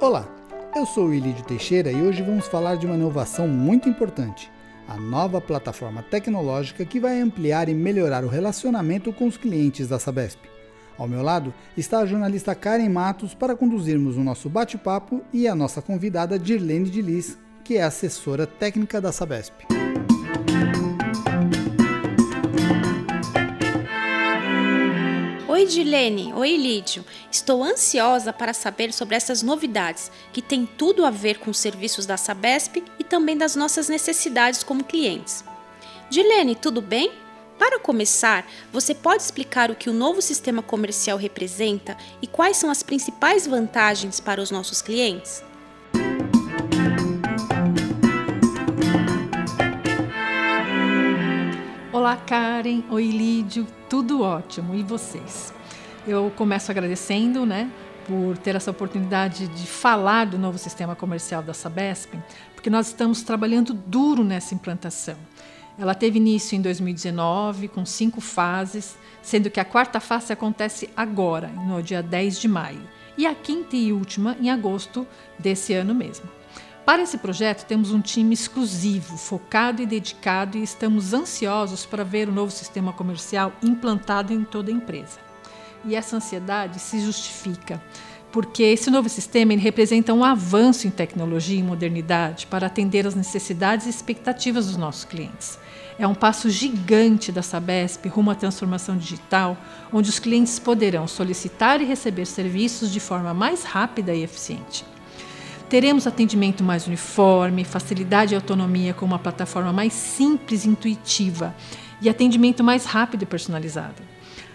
Olá, eu sou o Ilídio Teixeira e hoje vamos falar de uma inovação muito importante, a nova plataforma tecnológica que vai ampliar e melhorar o relacionamento com os clientes da Sabesp. Ao meu lado está a jornalista Karen Matos para conduzirmos o nosso bate-papo e a nossa convidada Dirlene de Lis, que é assessora técnica da Sabesp. Oi, Dilene. Oi, Lídio. Estou ansiosa para saber sobre essas novidades que têm tudo a ver com os serviços da Sabesp e também das nossas necessidades como clientes. Dilene, tudo bem? Para começar, você pode explicar o que o novo sistema comercial representa e quais são as principais vantagens para os nossos clientes? Olá, Karen. Oi, Lídio. Tudo ótimo. E vocês? Eu começo agradecendo, né, por ter essa oportunidade de falar do novo sistema comercial da Sabesp, porque nós estamos trabalhando duro nessa implantação. Ela teve início em 2019, com cinco fases, sendo que a quarta fase acontece agora, no dia 10 de maio, e a quinta e última em agosto desse ano mesmo. Para esse projeto, temos um time exclusivo, focado e dedicado, e estamos ansiosos para ver o novo sistema comercial implantado em toda a empresa. E essa ansiedade se justifica, porque esse novo sistema representa um avanço em tecnologia e modernidade para atender às necessidades e expectativas dos nossos clientes. É um passo gigante da Sabesp rumo à transformação digital, onde os clientes poderão solicitar e receber serviços de forma mais rápida e eficiente. Teremos atendimento mais uniforme, facilidade e autonomia com uma plataforma mais simples e intuitiva e atendimento mais rápido e personalizado.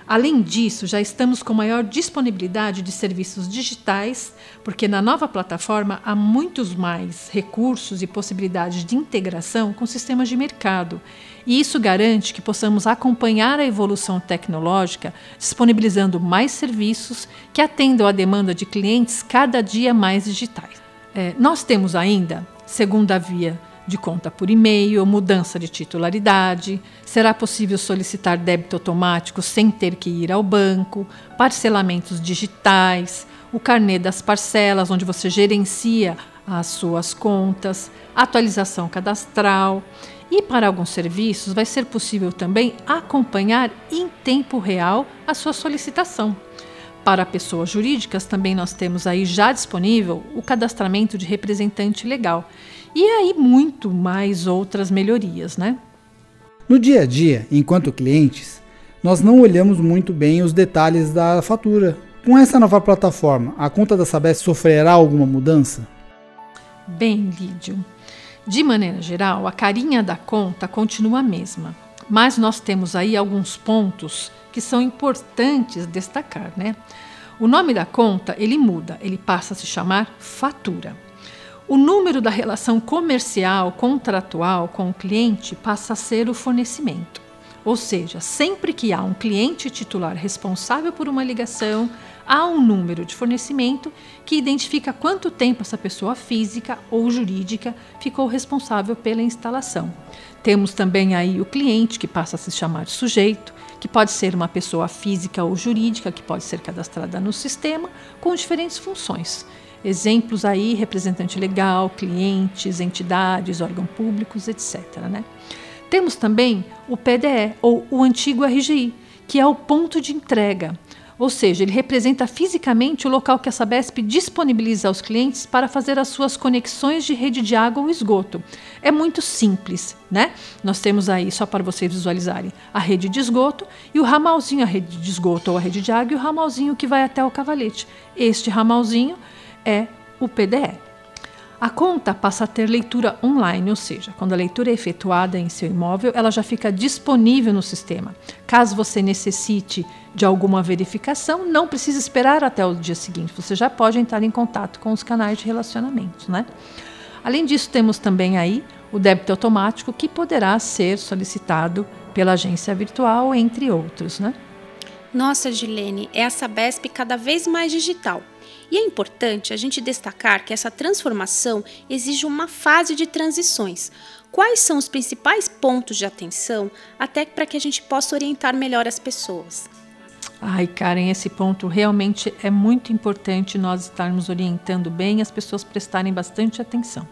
Além disso, já estamos com maior disponibilidade de serviços digitais, porque na nova plataforma há muitos mais recursos e possibilidades de integração com sistemas de mercado. E isso garante que possamos acompanhar a evolução tecnológica, disponibilizando mais serviços que atendam à demanda de clientes cada dia mais digitais. É, nós temos ainda segunda via de conta por e-mail, mudança de titularidade, será possível solicitar débito automático sem ter que ir ao banco, parcelamentos digitais, o carnê das parcelas, onde você gerencia as suas contas, atualização cadastral. E para alguns serviços vai ser possível também acompanhar em tempo real a sua solicitação. Para pessoas jurídicas, também nós temos aí já disponível o cadastramento de representante legal. E aí muito mais outras melhorias, né? No dia a dia, enquanto clientes, nós não olhamos muito bem os detalhes da fatura. Com essa nova plataforma, a conta da Sabesp sofrerá alguma mudança? Bem, Lídio, de maneira geral, a carinha da conta continua a mesma, mas nós temos aí alguns pontos que são importantes destacar, né? O nome da conta ele muda, ele passa a se chamar fatura. O número da relação comercial contratual com o cliente passa a ser o fornecimento. Ou seja, sempre que há um cliente titular responsável por uma ligação, há um número de fornecimento que identifica quanto tempo essa pessoa física ou jurídica ficou responsável pela instalação. Temos também aí o cliente, que passa a se chamar sujeito, que pode ser uma pessoa física ou jurídica, que pode ser cadastrada no sistema, com diferentes funções. Exemplos aí, representante legal, clientes, entidades, órgãos públicos, etc. Né? Temos também o PDE, ou o antigo RGI, que é o ponto de entrega, ou seja, ele representa fisicamente o local que a Sabesp disponibiliza aos clientes para fazer as suas conexões de rede de água ou esgoto. É muito simples, né? Nós temos aí, só para vocês visualizarem, a rede de esgoto e o ramalzinho, a rede de esgoto ou a rede de água e o ramalzinho que vai até o cavalete. Este ramalzinho é o PDE. A conta passa a ter leitura online, ou seja, quando a leitura é efetuada em seu imóvel, ela já fica disponível no sistema. Caso você necessite de alguma verificação, não precisa esperar até o dia seguinte, você já pode entrar em contato com os canais de relacionamento. Né? Além disso, temos também aí o débito automático que poderá ser solicitado pela agência virtual, entre outros. Né? Nossa, Gilene, é a Sabesp cada vez mais digital. E é importante a gente destacar que essa transformação exige uma fase de transições. quais são os principais pontos de atenção, até para que a gente possa orientar melhor as pessoas. Ai, Karen, esse ponto realmente é muito importante nós estarmos orientando bem e as pessoas prestarem bastante atenção.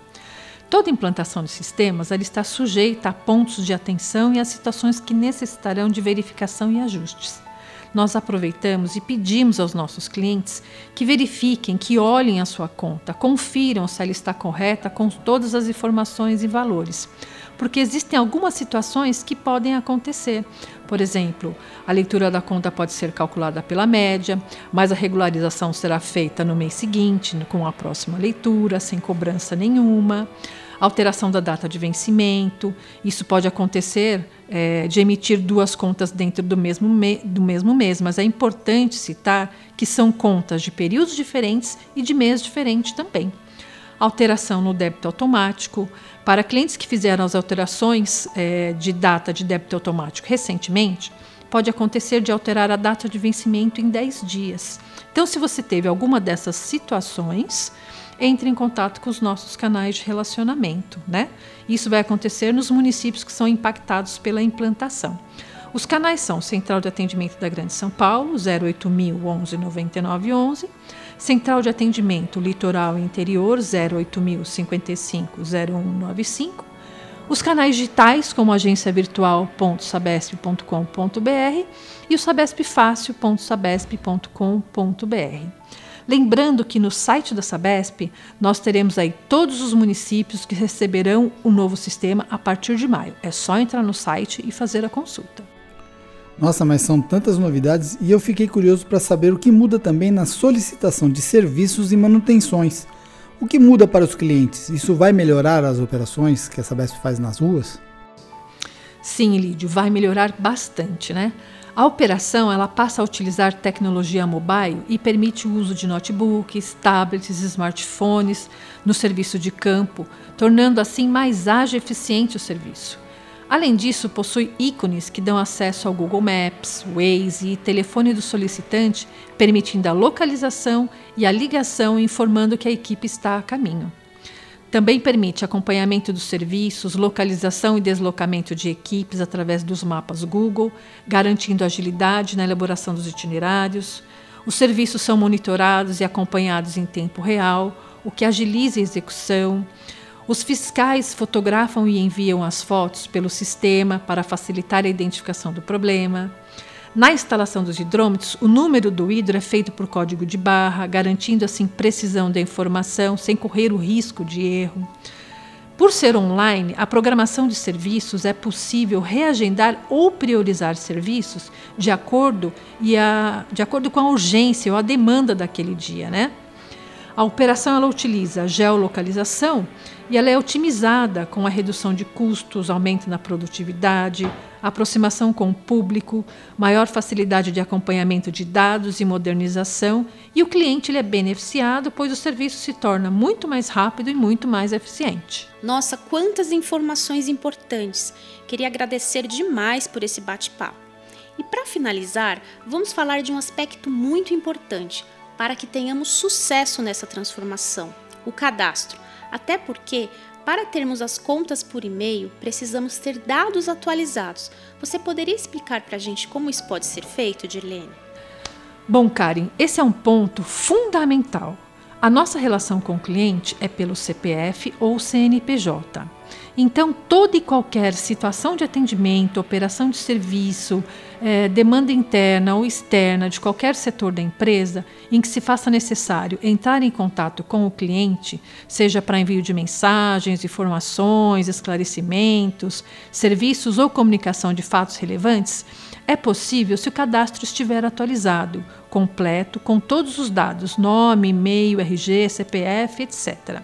Toda implantação de sistemas ela está sujeita a pontos de atenção e a situações que necessitarão de verificação e ajustes nós aproveitamos e pedimos aos nossos clientes que verifiquem, que olhem a sua conta, confiram se ela está correta com todas as informações e valores. Porque existem algumas situações que podem acontecer. Por exemplo, a leitura da conta pode ser calculada pela média, mas a regularização será feita no mês seguinte, com a próxima leitura, sem cobrança nenhuma alteração da data de vencimento. Isso pode acontecer é, de emitir duas contas dentro do mesmo, do mesmo mês, mas é importante citar que são contas de períodos diferentes e de mês diferente também. Alteração no débito automático. Para clientes que fizeram as alterações é, de data de débito automático recentemente, pode acontecer de alterar a data de vencimento em 10 dias. Então, se você teve alguma dessas situações, entre em contato com os nossos canais de relacionamento, né? Isso vai acontecer nos municípios que são impactados pela implantação. Os canais são Central de Atendimento da Grande São Paulo, 08000 11 99 11, Central de Atendimento Litoral e Interior, 08000 55 0195, os canais digitais, como agenciavirtual.sabesp.com.br e o sabespfácil.sabesp.com.br. Lembrando que no site da Sabesp nós teremos aí todos os municípios que receberão o novo sistema a partir de maio. É só entrar no site e fazer a consulta. Nossa, mas são tantas novidades e eu fiquei curioso para saber o que muda também na solicitação de serviços e manutenções. O que muda para os clientes? Isso vai melhorar as operações que a Sabesp faz nas ruas? Sim, Lídio, vai melhorar bastante, né? A operação ela passa a utilizar tecnologia mobile e permite o uso de notebooks, tablets, smartphones no serviço de campo, tornando assim mais ágil e eficiente o serviço. Além disso, possui ícones que dão acesso ao Google Maps, Waze e telefone do solicitante, permitindo a localização e a ligação informando que a equipe está a caminho. Também permite acompanhamento dos serviços, localização e deslocamento de equipes através dos mapas Google, garantindo agilidade na elaboração dos itinerários. Os serviços são monitorados e acompanhados em tempo real, o que agiliza a execução. Os fiscais fotografam e enviam as fotos pelo sistema para facilitar a identificação do problema. Na instalação dos hidrômetros, o número do hidro é feito por código de barra, garantindo assim precisão da informação sem correr o risco de erro. Por ser online, a programação de serviços é possível reagendar ou priorizar serviços de acordo, e a, de acordo com a urgência ou a demanda daquele dia. Né? A operação ela utiliza geolocalização e ela é otimizada com a redução de custos, aumento na produtividade, aproximação com o público, maior facilidade de acompanhamento de dados e modernização, e o cliente ele é beneficiado, pois o serviço se torna muito mais rápido e muito mais eficiente. Nossa, quantas informações importantes! Queria agradecer demais por esse bate-papo. E para finalizar, vamos falar de um aspecto muito importante para que tenhamos sucesso nessa transformação: o cadastro até porque, para termos as contas por e-mail, precisamos ter dados atualizados. Você poderia explicar para a gente como isso pode ser feito, Dirlene? Bom, Karen, esse é um ponto fundamental. A nossa relação com o cliente é pelo CPF ou CNPJ. Então, toda e qualquer situação de atendimento, operação de serviço, é, demanda interna ou externa de qualquer setor da empresa em que se faça necessário entrar em contato com o cliente, seja para envio de mensagens, informações, esclarecimentos, serviços ou comunicação de fatos relevantes, é possível se o cadastro estiver atualizado, completo, com todos os dados, nome, e-mail, RG, CPF, etc.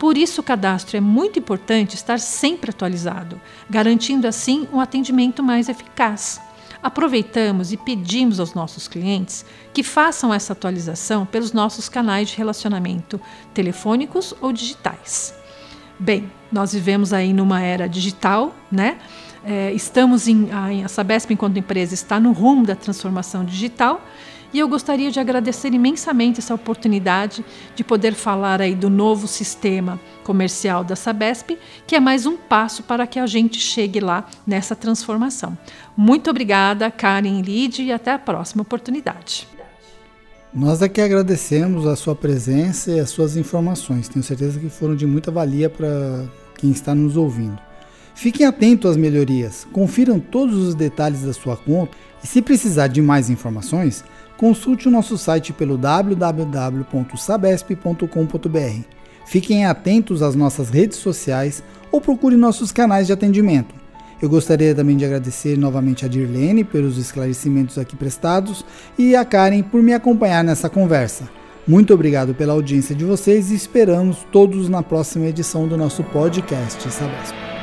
Por isso, o cadastro é muito importante estar sempre atualizado, garantindo assim um atendimento mais eficaz. Aproveitamos e pedimos aos nossos clientes que façam essa atualização pelos nossos canais de relacionamento telefônicos ou digitais. Bem, nós vivemos aí numa era digital, né? É, estamos em a, Sabesp enquanto empresa está no rumo da transformação digital E eu gostaria de agradecer imensamente essa oportunidade de poder falar aí do novo sistema comercial da Sabesp, que é mais um passo para que a gente chegue lá nessa transformação. Muito obrigada, Karen Lid, e até a próxima oportunidade. Nós aqui agradecemos a sua presença e as suas informações. Tenho certeza que foram de muita valia para quem está nos ouvindo. Fiquem atentos às melhorias, confiram todos os detalhes da sua conta e, se precisar de mais informações, consulte o nosso site pelo www.sabesp.com.br. Fiquem atentos às nossas redes sociais ou procure nossos canais de atendimento. Eu gostaria também de agradecer novamente a Dirlene pelos esclarecimentos aqui prestados e a Karen por me acompanhar nessa conversa. Muito obrigado pela audiência de vocês e esperamos todos na próxima edição do nosso podcast Sabesp.